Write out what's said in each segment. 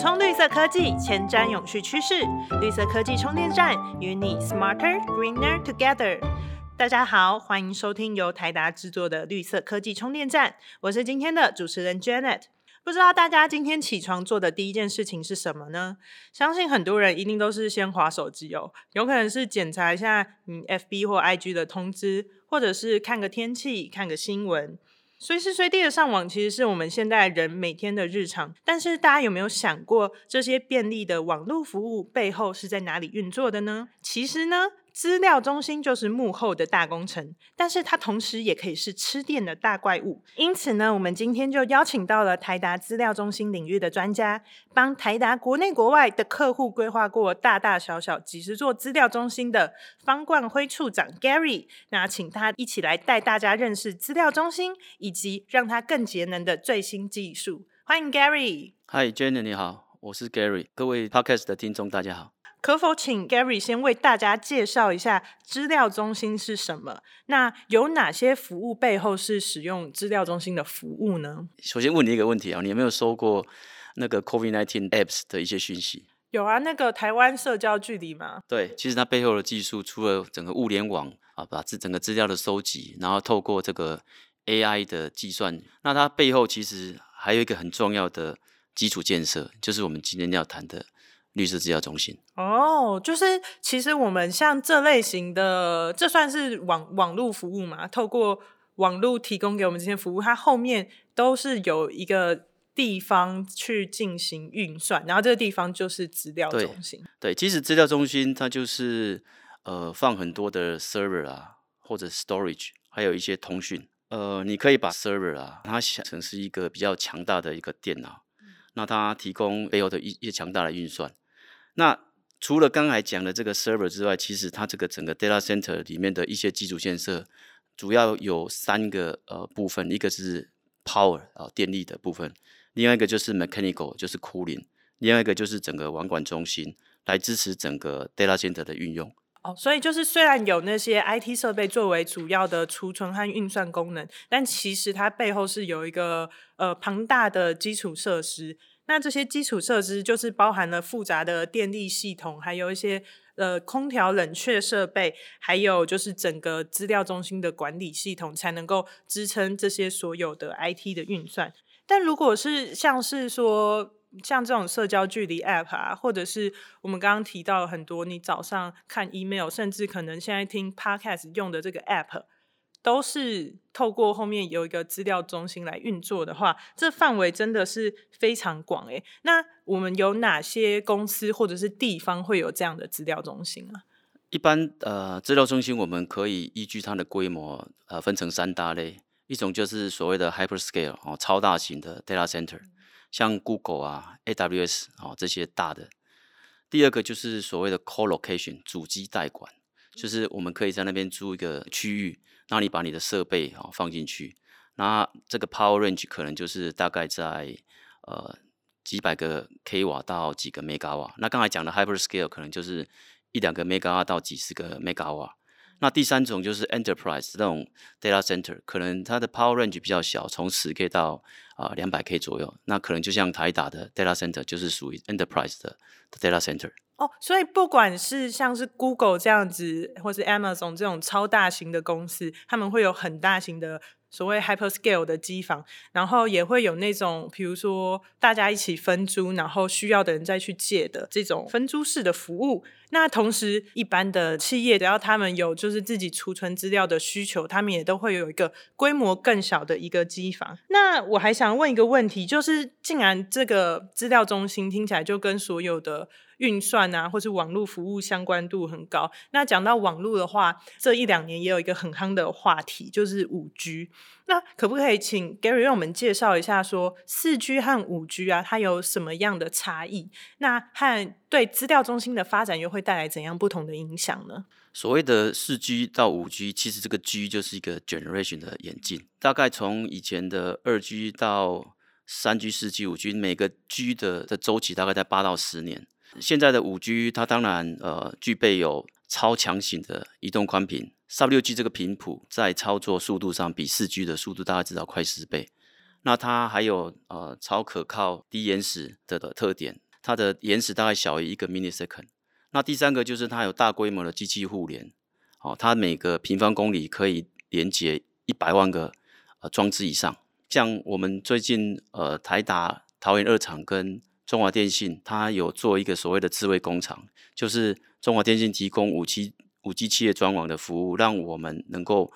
充绿色科技，前瞻永续趋势。绿色科技充电站与你 smarter greener together。大家好，欢迎收听由台达制作的绿色科技充电站，我是今天的主持人 Janet。不知道大家今天起床做的第一件事情是什么呢？相信很多人一定都是先划手机哦，有可能是检查一下你 FB 或 IG 的通知，或者是看个天气、看个新闻。随时随地的上网，其实是我们现代人每天的日常。但是大家有没有想过，这些便利的网络服务背后是在哪里运作的呢？其实呢？资料中心就是幕后的大工程，但是它同时也可以是吃电的大怪物。因此呢，我们今天就邀请到了台达资料中心领域的专家，帮台达国内国外的客户规划过大大小小几十座资料中心的方冠辉处长 Gary。那请他一起来带大家认识资料中心，以及让它更节能的最新技术。欢迎 Gary。Hi，Jenny，你好，我是 Gary。各位 Podcast 的听众，大家好。可否请 Gary 先为大家介绍一下资料中心是什么？那有哪些服务背后是使用资料中心的服务呢？首先问你一个问题啊，你有没有收过那个 COVID-19 apps 的一些讯息？有啊，那个台湾社交距离嘛。对，其实它背后的技术，除了整个物联网啊，把这整个资料的收集，然后透过这个 AI 的计算，那它背后其实还有一个很重要的基础建设，就是我们今天要谈的。绿色资料中心哦，就是其实我们像这类型的，这算是网网络服务嘛？透过网络提供给我们这些服务，它后面都是有一个地方去进行运算，然后这个地方就是资料中心。对，其实资料中心它就是呃放很多的 server 啊，或者 storage，还有一些通讯。呃，你可以把 server 啊，它想成是一个比较强大的一个电脑，那它提供背后的一些强大的运算。那除了刚才讲的这个 server 之外，其实它这个整个 data center 里面的一些基础建设，主要有三个呃部分，一个是 power 啊电力的部分，另外一个就是 mechanical 就是 cooling，另外一个就是整个网管中心来支持整个 data center 的运用。哦，所以就是虽然有那些 IT 设备作为主要的储存和运算功能，但其实它背后是有一个呃庞大的基础设施。那这些基础设施就是包含了复杂的电力系统，还有一些呃空调冷却设备，还有就是整个资料中心的管理系统，才能够支撑这些所有的 IT 的运算。但如果是像是说像这种社交距离 App 啊，或者是我们刚刚提到很多，你早上看 email，甚至可能现在听 Podcast 用的这个 App。都是透过后面有一个资料中心来运作的话，这范围真的是非常广诶。那我们有哪些公司或者是地方会有这样的资料中心啊？一般呃，资料中心我们可以依据它的规模呃分成三大类，一种就是所谓的 hyperscale 哦，超大型的 data center，像 Google 啊、AWS 哦这些大的。第二个就是所谓的 co-location 主机代管，就是我们可以在那边租一个区域。那你把你的设备啊放进去，那这个 power range 可能就是大概在呃几百个 k 瓦到几个 mega 瓦。那刚才讲的 hyperscale 可能就是一两个 mega 瓦到几十个 mega 瓦。那第三种就是 enterprise 那种 data center，可能它的 power range 比较小，从十 k 到啊两百 k 左右。那可能就像台打的 data center 就是属于 enterprise 的 data center。哦，所以不管是像是 Google 这样子，或是 Amazon 这种超大型的公司，他们会有很大型的所谓 hyperscale 的机房，然后也会有那种，比如说大家一起分租，然后需要的人再去借的这种分租式的服务。那同时，一般的企业只要他们有就是自己储存资料的需求，他们也都会有一个规模更小的一个机房。那我还想问一个问题，就是既然这个资料中心听起来就跟所有的运算啊，或是网络服务相关度很高。那讲到网络的话，这一两年也有一个很夯的话题，就是五 G。那可不可以请 Gary 让我们介绍一下，说四 G 和五 G 啊，它有什么样的差异？那和对资料中心的发展又会带来怎样不同的影响呢？所谓的四 G 到五 G，其实这个 G 就是一个 generation 的演进，大概从以前的二 G 到三 G、四 G、五 G，每个 G 的的周期大概在八到十年。现在的五 G，它当然呃具备有超强型的移动宽频，十六 G 这个频谱在操作速度上比四 G 的速度大概至少快十倍。那它还有呃超可靠低延时的的特点，它的延时大概小于一个 millisecond。那第三个就是它有大规模的机器互联，哦，它每个平方公里可以连接一百万个呃装置以上。像我们最近呃台达桃园二厂跟中华电信，它有做一个所谓的智慧工厂，就是中华电信提供五 G 五 G 企业专网的服务，让我们能够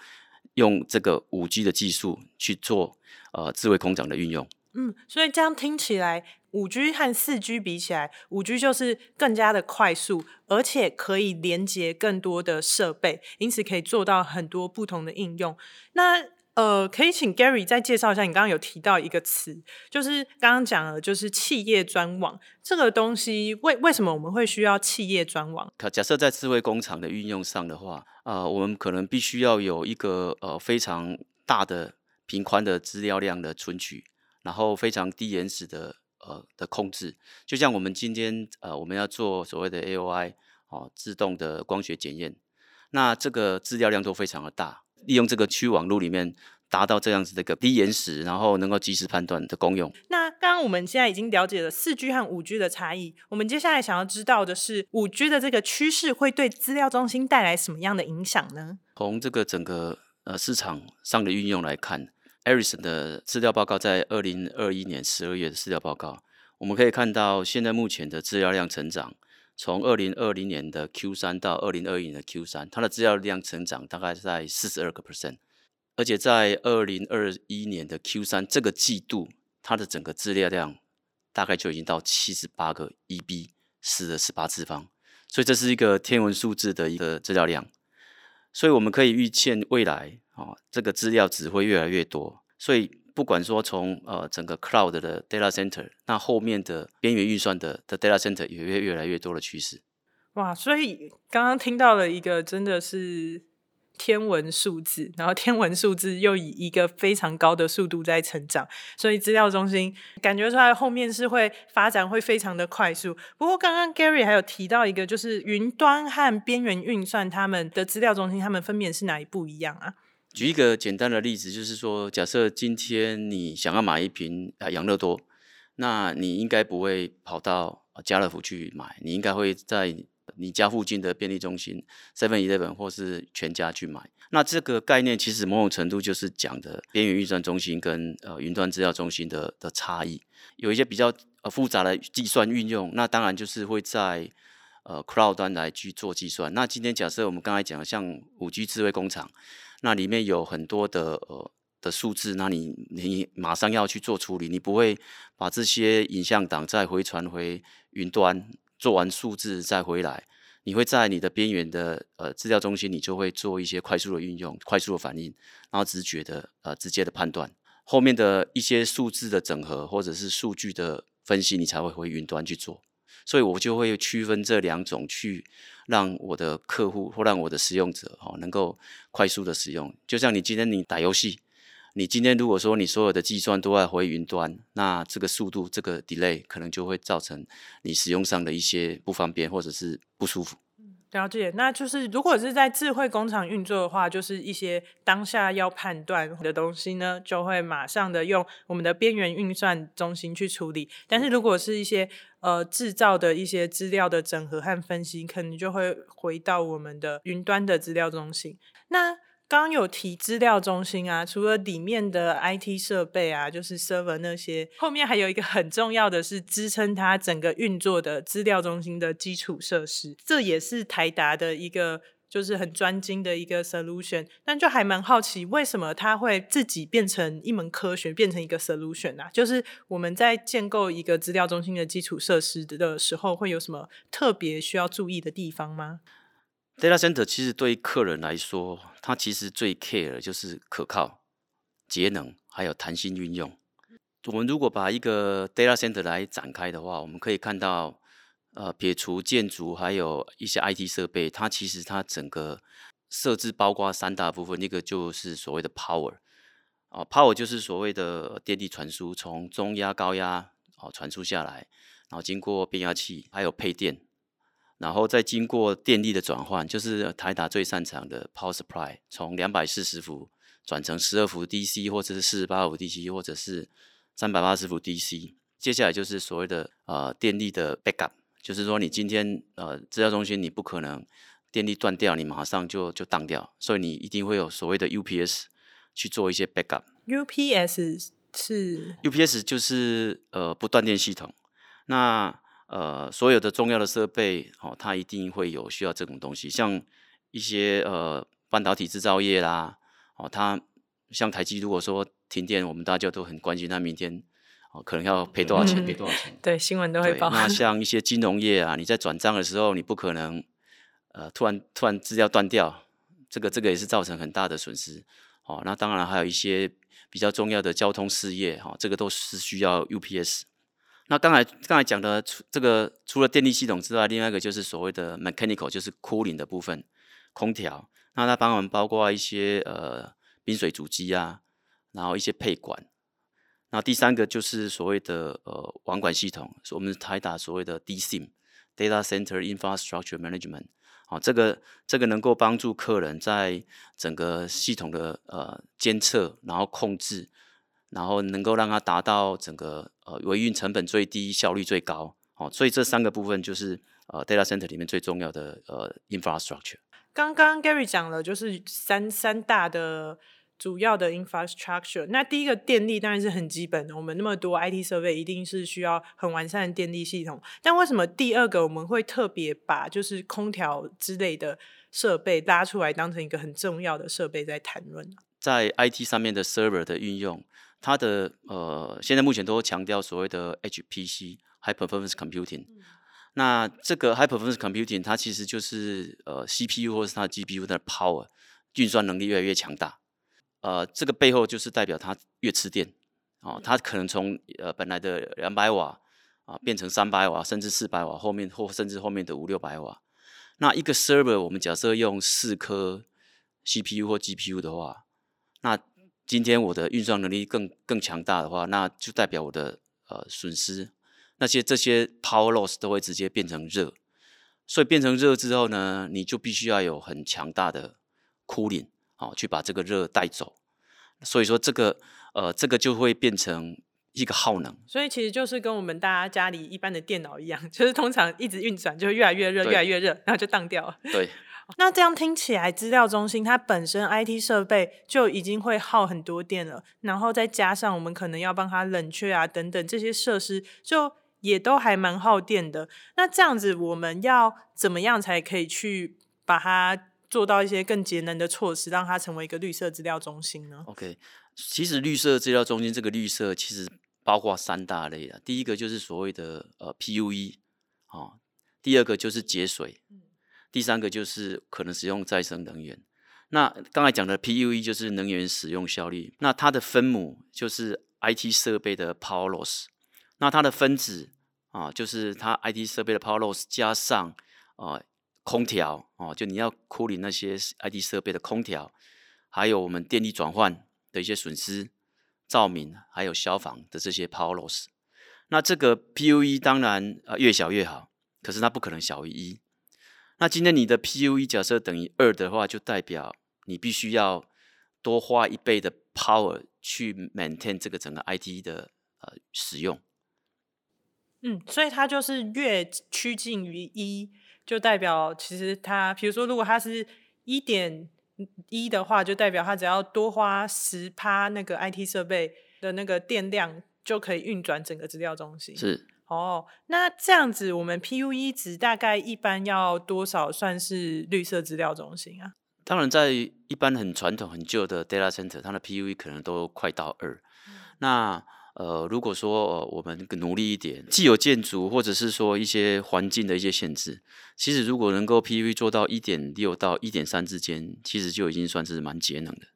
用这个五 G 的技术去做呃智慧工厂的运用。嗯，所以这样听起来，五 G 和四 G 比起来，五 G 就是更加的快速，而且可以连接更多的设备，因此可以做到很多不同的应用。那呃，可以请 Gary 再介绍一下，你刚刚有提到一个词，就是刚刚讲了，就是企业专网这个东西，为为什么我们会需要企业专网？可假设在智慧工厂的运用上的话，啊，我们可能必须要有一个呃非常大的频宽的资料量的存取，然后非常低延时的呃的控制，就像我们今天呃我们要做所谓的 AOI 哦自动的光学检验，那这个资料量都非常的大。利用这个区网络里面达到这样子的一个低延时，然后能够及时判断的功用。那刚刚我们现在已经了解了四 G 和五 G 的差异，我们接下来想要知道的是五 G 的这个趋势会对资料中心带来什么样的影响呢？从这个整个呃市场上的运用来看，Ericsson 的资料报告在二零二一年十二月的资料报告，我们可以看到现在目前的资料量成长。从二零二零年的 Q 三到二零二一年的 Q 三，它的资料量成长大概在四十二个 percent，而且在二零二一年的 Q 三这个季度，它的整个资料量大概就已经到七十八个 EB 四的十八次方，所以这是一个天文数字的一个资料量，所以我们可以预见未来啊，这个资料只会越来越多，所以。不管说从呃整个 cloud 的 data center，那后面的边缘运算的的 data center 也越越来越多的趋势。哇，所以刚刚听到了一个真的是天文数字，然后天文数字又以一个非常高的速度在成长，所以资料中心感觉出来后面是会发展会非常的快速。不过刚刚 Gary 还有提到一个，就是云端和边缘运算他们的资料中心，他们分别是哪一不一样啊？举一个简单的例子，就是说，假设今天你想要买一瓶啊养乐多，那你应该不会跑到家乐福去买，你应该会在你家附近的便利中心 Seven Eleven 或是全家去买。那这个概念其实某种程度就是讲的边缘运算中心跟呃云端资料中心的的差异。有一些比较呃复杂的计算运用，那当然就是会在呃 Cloud 端来去做计算。那今天假设我们刚才讲的像五 G 智慧工厂。那里面有很多的呃的数字，那你你马上要去做处理，你不会把这些影像档再回传回云端，做完数字再回来，你会在你的边缘的呃资料中心，你就会做一些快速的运用、快速的反应，然后直觉的呃直接的判断，后面的一些数字的整合或者是数据的分析，你才会回云端去做。所以我就会区分这两种，去让我的客户或让我的使用者哦能够快速的使用。就像你今天你打游戏，你今天如果说你所有的计算都要回云端，那这个速度这个 delay 可能就会造成你使用上的一些不方便或者是不舒服。了解，那就是如果是在智慧工厂运作的话，就是一些当下要判断的东西呢，就会马上的用我们的边缘运算中心去处理。但是如果是一些呃制造的一些资料的整合和分析，可能就会回到我们的云端的资料中心。那刚有提资料中心啊，除了里面的 IT 设备啊，就是 server 那些，后面还有一个很重要的是支撑它整个运作的资料中心的基础设施，这也是台达的一个就是很专精的一个 solution。但就还蛮好奇，为什么它会自己变成一门科学，变成一个 solution 啊？就是我们在建构一个资料中心的基础设施的时候，会有什么特别需要注意的地方吗？Data center 其实对于客人来说，它其实最 care 就是可靠、节能，还有弹性运用。我们如果把一个 data center 来展开的话，我们可以看到，呃，撇除建筑，还有一些 IT 设备，它其实它整个设置包括三大部分，一个就是所谓的 power，啊，power 就是所谓的电力传输，从中压、高压哦传输下来，然后经过变压器，还有配电。然后再经过电力的转换，就是台达最擅长的 power supply，从两百四十伏转成十二伏 DC，或者是四十八伏 DC，或者是三百八十伏 DC。接下来就是所谓的呃电力的 backup，就是说你今天呃资料中心你不可能电力断掉，你马上就就当掉，所以你一定会有所谓的 UPS 去做一些 backup。UPS 是 UPS 就是呃不断电系统，那呃所有的重要的设备哦，它一定会有需要这种东西，像一些呃半导体制造业啦，哦，它像台积如果说停电，我们大家都很关心，它明天哦可能要赔多少钱，嗯赔多少钱。对新闻都会，报。那 像一些金融业啊，你在转账的时候，你不可能呃突然突然资料断掉，这个这个也是造成很大的损失。哦，那当然还有一些比较重要的交通事业，哈、这个都是需要 UPS。那刚才刚才讲的，除这个除了电力系统之外，另外一个就是所谓的 mechanical，就是 cooling 的部分，空调。那它帮我们包括一些呃冰水主机啊，然后一些配管。那第三个就是所谓的呃网管系统，我们台达所谓的 DSIM（Data Center Infrastructure Management）。好、这个这个能够帮助客人在整个系统的呃监测，然后控制，然后能够让它达到整个呃维运成本最低、效率最高。好、所以这三个部分就是呃 data center 里面最重要的呃 infrastructure。刚刚 Gary 讲了，就是三三大的主要的 infrastructure。那第一个电力当然是很基本的，我们那么多 IT 设备，一定是需要很完善的电力系统。但为什么第二个我们会特别把就是空调之类的设备拉出来，当成一个很重要的设备在谈论呢？在 IT 上面的 server 的运用，它的呃，现在目前都强调所谓的 HPC（High Performance Computing）。那这个 High Performance Computing 它其实就是呃 CPU 或者是它 GPU 的 power 运算能力越来越强大。呃，这个背后就是代表它越吃电哦，它可能从呃本来的两百瓦啊变成三百瓦，甚至四百瓦，后面或甚至后面的五六百瓦。那一个 server 我们假设用四颗 CPU 或 GPU 的话，那今天我的运算能力更更强大的话，那就代表我的呃损失，那些这些 power loss 都会直接变成热，所以变成热之后呢，你就必须要有很强大的 cooling 哦，去把这个热带走。所以说这个呃这个就会变成一个耗能。所以其实就是跟我们大家家里一般的电脑一样，就是通常一直运转就会越来越热，越来越热，然后就当掉了。对，那这样听起来，资料中心它本身 IT 设备就已经会耗很多电了，然后再加上我们可能要帮它冷却啊等等这些设施，就也都还蛮耗电的。那这样子，我们要怎么样才可以去把它做到一些更节能的措施，让它成为一个绿色资料中心呢？OK，其实绿色资料中心这个绿色其实包括三大类啊。第一个就是所谓的呃 PUE 哦，第二个就是节水，第三个就是可能使用再生能源。那刚才讲的 PUE 就是能源使用效率，那它的分母就是 IT 设备的 power loss，那它的分子啊就是它 IT 设备的 power loss 加上啊、空调哦，就你要处理那些 IT 设备的空调，还有我们电力转换的一些损失、照明还有消防的这些 power loss。那这个 PUE 当然呃越小越好，可是它不可能小于一。那今天你的 PUE 假设等于二的话，就代表你必须要多花一倍的 power 去 maintain 这个整个 IT 的呃使用。嗯，所以它就是越趋近于一，就代表其实它，比如说如果它是一点一的话，就代表它只要多花十趴那个 IT 设备的那个电量，就可以运转整个资料中心。是哦，那这样子，我们 PUE 值大概一般要多少算是绿色资料中心啊？当然，在一般很传统、很旧的 data center，它的 PUE 可能都快到二。那呃，如果说、呃、我们更努力一点，既有建筑或者是说一些环境的一些限制，其实如果能够 PUE 做到一点六到一点三之间，其实就已经算是蛮节能的。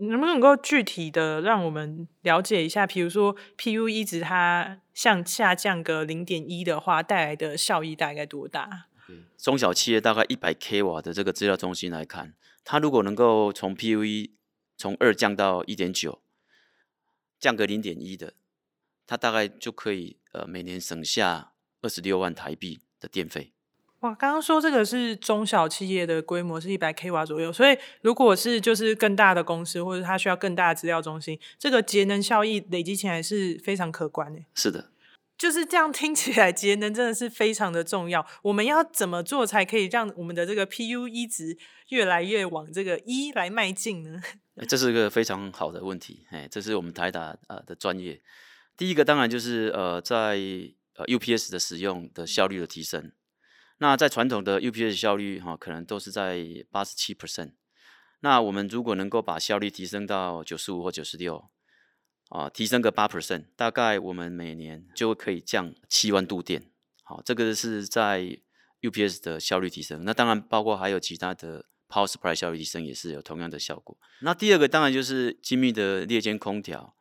能不能够具体的让我们了解一下？比如说 PUE 值它向下降个零点一的话，带来的效益大概多大？中小企业大概一百 k 瓦的这个资料中心来看，它如果能够从 PUE 从二降到一点九，降个零点一的，它大概就可以呃每年省下二十六万台币的电费。哇，刚刚说这个是中小企业的规模是一百 k 瓦左右，所以如果是就是更大的公司或者它需要更大的资料中心，这个节能效益累积起来是非常可观的。是的，就是这样听起来，节能真的是非常的重要。我们要怎么做才可以让我们的这个 PUE 值越来越往这个一来迈进呢？这是一个非常好的问题，哎，这是我们台达呃的专业。第一个当然就是呃在呃 UPS 的使用的效率的提升。那在传统的 UPS 效率哈，可能都是在八十七 percent。那我们如果能够把效率提升到九十五或九十六。啊，提升个八 percent，大概我们每年就可以降七万度电。好，这个是在 UPS 的效率提升。那当然包括还有其他的 Power Supply 效率提升也是有同样的效果。那第二个当然就是精密的列间空调。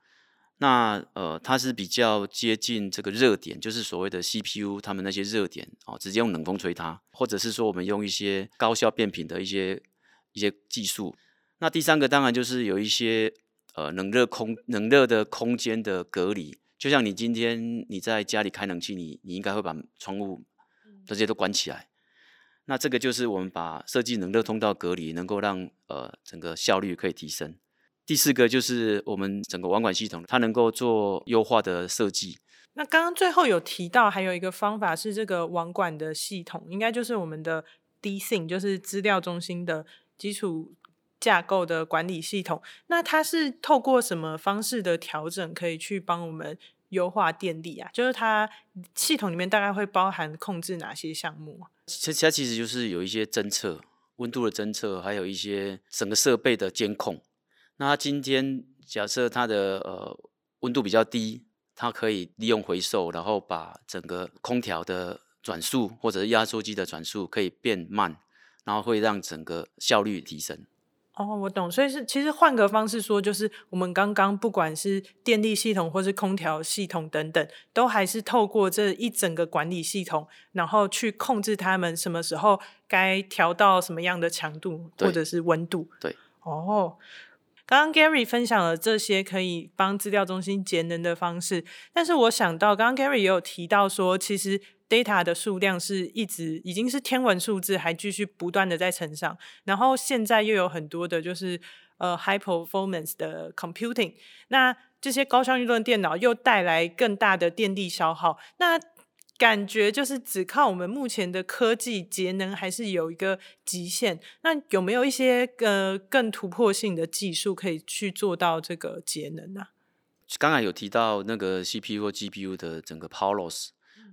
那呃，它是比较接近这个热点，就是所谓的 CPU 他们那些热点哦，直接用冷风吹它，或者是说我们用一些高效变频的一些一些技术。那第三个当然就是有一些。呃，冷热空冷热的空间的隔离，就像你今天你在家里开冷气，你你应该会把窗户这些都关起来。那这个就是我们把设计冷热通道隔离，能够让呃整个效率可以提升。第四个就是我们整个网管系统，它能够做优化的设计。那刚刚最后有提到，还有一个方法是这个网管的系统，应该就是我们的 D SIM，就是资料中心的基础。架构的管理系统，那它是透过什么方式的调整，可以去帮我们优化电力啊？就是它系统里面大概会包含控制哪些项目？其实它其实就是有一些侦测温度的侦测，还有一些整个设备的监控。那今天假设它的呃温度比较低，它可以利用回收，然后把整个空调的转速或者是压缩机的转速可以变慢，然后会让整个效率提升。哦，我懂，所以是其实换个方式说，就是我们刚刚不管是电力系统或是空调系统等等，都还是透过这一整个管理系统，然后去控制他们什么时候该调到什么样的强度或者是温度。对，哦，刚刚 Gary 分享了这些可以帮资料中心节能的方式，但是我想到刚刚 Gary 也有提到说，其实。data 的数量是一直已经是天文数字，还继续不断的在成长。然后现在又有很多的，就是呃 high performance 的 computing，那这些高效运动电脑又带来更大的电力消耗。那感觉就是只靠我们目前的科技节能还是有一个极限。那有没有一些呃更突破性的技术可以去做到这个节能呢？刚才有提到那个 CPU 或 GPU 的整个 power loss。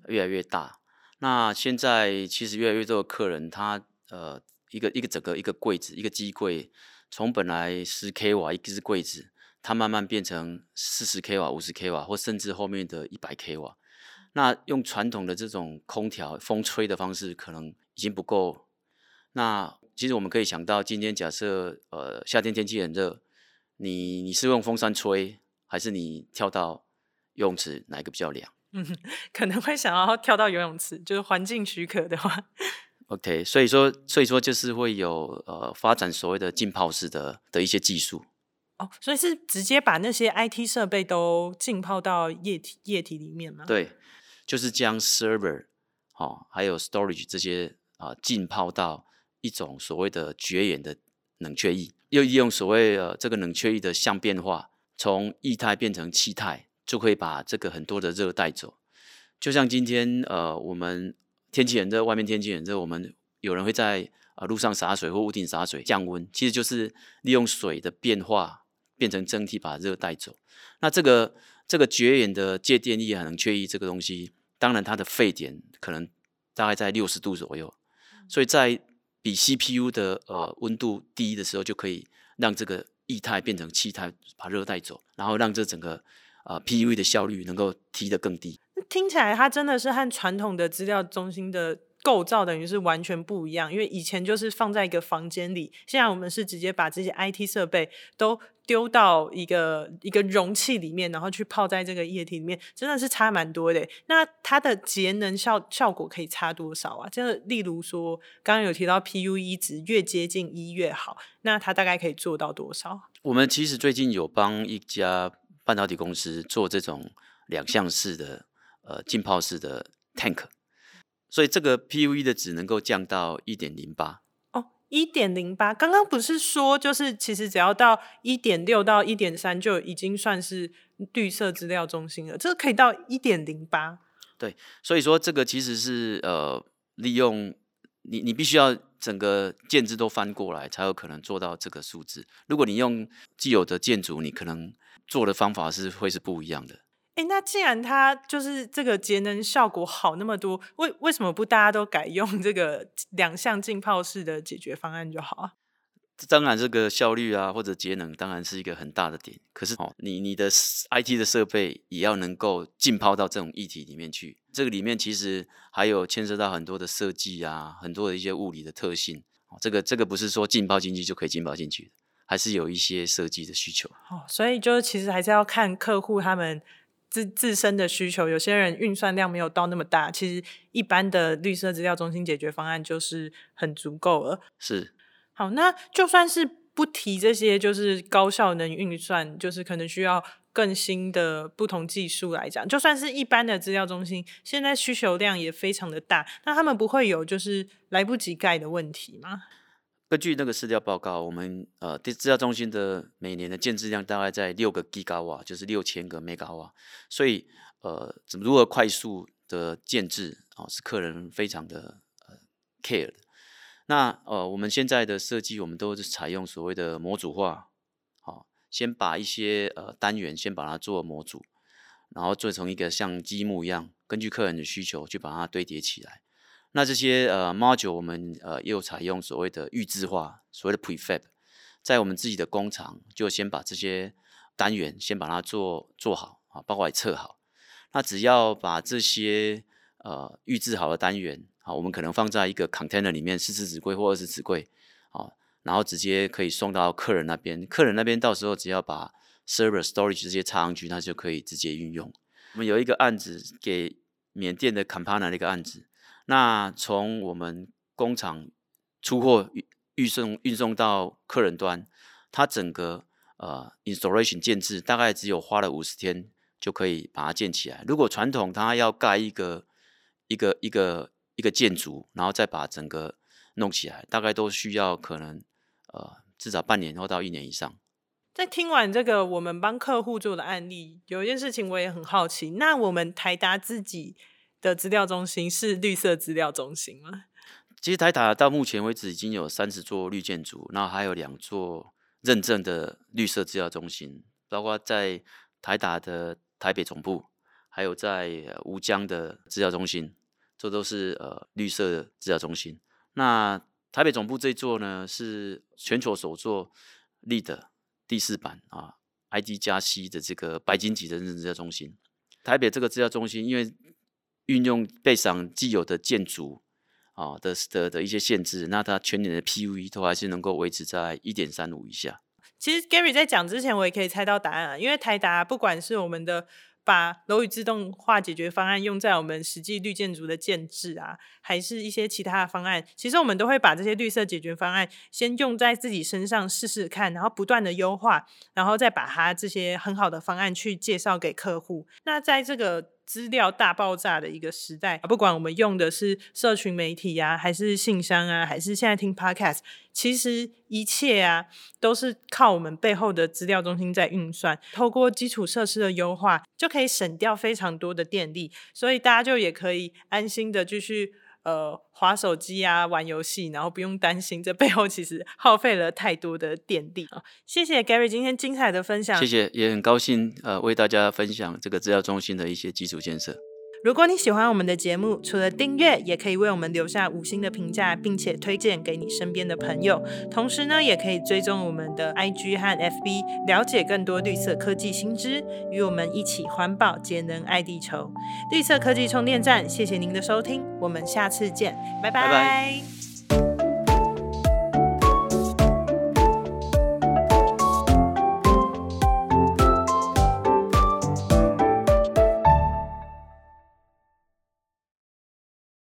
越来越大，那现在其实越来越多的客人，他呃一个一个整个一个柜子一个机柜，从本来十 k 瓦一只柜子，它慢慢变成四十 k 瓦、五十 k 瓦，或甚至后面的一百 k 瓦。那用传统的这种空调风吹的方式，可能已经不够。那其实我们可以想到，今天假设呃夏天天气很热，你你是用风扇吹，还是你跳到游泳池，哪一个比较凉？嗯，可能会想要跳到游泳池，就是环境许可的话。OK，所以说，所以说就是会有呃发展所谓的浸泡式的的一些技术。哦，所以是直接把那些 IT 设备都浸泡到液体液体里面吗？对，就是将 server 哦，还有 storage 这些啊浸泡到一种所谓的绝缘的冷却液，又利用所谓呃这个冷却液的相变化，从液态变成气态。就可以把这个很多的热带走，就像今天呃，我们天气很热，外面天气很热，我们有人会在啊路上洒水或屋顶洒水降温，其实就是利用水的变化变成蒸汽把热带走。那这个这个绝缘的介电液很缺液这个东西，当然它的沸点可能大概在六十度左右，所以在比 CPU 的呃温度低的时候，就可以让这个液态变成气态把热带走，然后让这整个。呃，PUE 的效率能够提得更低。听起来它真的是和传统的资料中心的构造等于是完全不一样。因为以前就是放在一个房间里，现在我们是直接把这些 IT 设备都丢到一个一个容器里面，然后去泡在这个液体里面，真的是差蛮多的。那它的节能效效果可以差多少啊？就例如说，刚刚有提到 PUE 值越接近一越好，那它大概可以做到多少？我们其实最近有帮一家。半导体公司做这种两项式的呃浸泡式的 tank，所以这个 PUE 的值能够降到一点零八哦，一点零八。刚刚不是说就是其实只要到一点六到一点三就已经算是绿色资料中心了，这个可以到一点零八。对，所以说这个其实是呃利用你你必须要整个建制都翻过来，才有可能做到这个数字。如果你用既有的建筑，你可能做的方法是会是不一样的。哎，那既然它就是这个节能效果好那么多，为为什么不大家都改用这个两项浸泡式的解决方案就好啊？当然，这个效率啊或者节能当然是一个很大的点。可是哦，你你的 IT 的设备也要能够浸泡到这种议题里面去。这个里面其实还有牵涉到很多的设计啊，很多的一些物理的特性。哦，这个这个不是说浸泡进去就可以浸泡进去的，还是有一些设计的需求。哦，所以就是其实还是要看客户他们。自自身的需求，有些人运算量没有到那么大，其实一般的绿色资料中心解决方案就是很足够了。是，好，那就算是不提这些，就是高效能运算，就是可能需要更新的不同技术来讲，就算是一般的资料中心，现在需求量也非常的大，那他们不会有就是来不及盖的问题吗？根据那个市调报告，我们呃，资料中心的每年的建制量大概在六个 Giga 瓦，就是六千个 Mega 瓦。所以呃，怎么如何快速的建制啊，是客人非常的呃 care 的。那呃，我们现在的设计，我们都是采用所谓的模组化，好，先把一些呃单元先把它做模组，然后做成一个像积木一样，根据客人的需求去把它堆叠起来。那这些呃 module 我们呃又采用所谓的预制化，所谓的 prefab，在我们自己的工厂就先把这些单元先把它做做好啊，包括也测好。那只要把这些呃预制好的单元啊，我们可能放在一个 container 里面，四十纸柜或二十纸柜啊，然后直接可以送到客人那边。客人那边到时候只要把 server storage 这些插上去，那就可以直接运用。我们有一个案子给缅甸的 Campana 的一个案子。那从我们工厂出货运送运送到客人端，它整个呃 installation 建制大概只有花了五十天就可以把它建起来。如果传统它要盖一个一个一个一个建筑，然后再把整个弄起来，大概都需要可能呃至少半年或到一年以上。在听完这个我们帮客户做的案例，有一件事情我也很好奇，那我们台达自己。的资料中心是绿色资料中心吗？其实台达到目前为止已经有三十座绿建筑，然后还有两座认证的绿色资料中心，包括在台达的台北总部，还有在吴江的资料中心，这都是呃绿色资料中心。那台北总部这座呢，是全球首座立的第四版啊，ID 加 C 的这个白金级的认证资料中心。台北这个资料中心，因为运用背上既有的建筑啊的的的一些限制，那它全年的 PUE 都还是能够维持在一点三五以下。其实 Gary 在讲之前，我也可以猜到答案啊，因为台达不管是我们的。把楼宇自动化解决方案用在我们实际绿建筑的建制啊，还是一些其他的方案，其实我们都会把这些绿色解决方案先用在自己身上试试看，然后不断的优化，然后再把它这些很好的方案去介绍给客户。那在这个资料大爆炸的一个时代，不管我们用的是社群媒体呀，还是信箱啊，还是现在听 Podcast，其实一切啊都是靠我们背后的资料中心在运算。透过基础设施的优化，就可以省掉非常多的电力，所以大家就也可以安心的继续呃划手机啊、玩游戏，然后不用担心这背后其实耗费了太多的电力啊。谢谢 Gary 今天精彩的分享，谢谢，也很高兴呃为大家分享这个资料中心的一些基础建设。如果你喜欢我们的节目，除了订阅，也可以为我们留下五星的评价，并且推荐给你身边的朋友。同时呢，也可以追踪我们的 IG 和 FB，了解更多绿色科技新知，与我们一起环保节能爱地球。绿色科技充电站，谢谢您的收听，我们下次见，拜拜。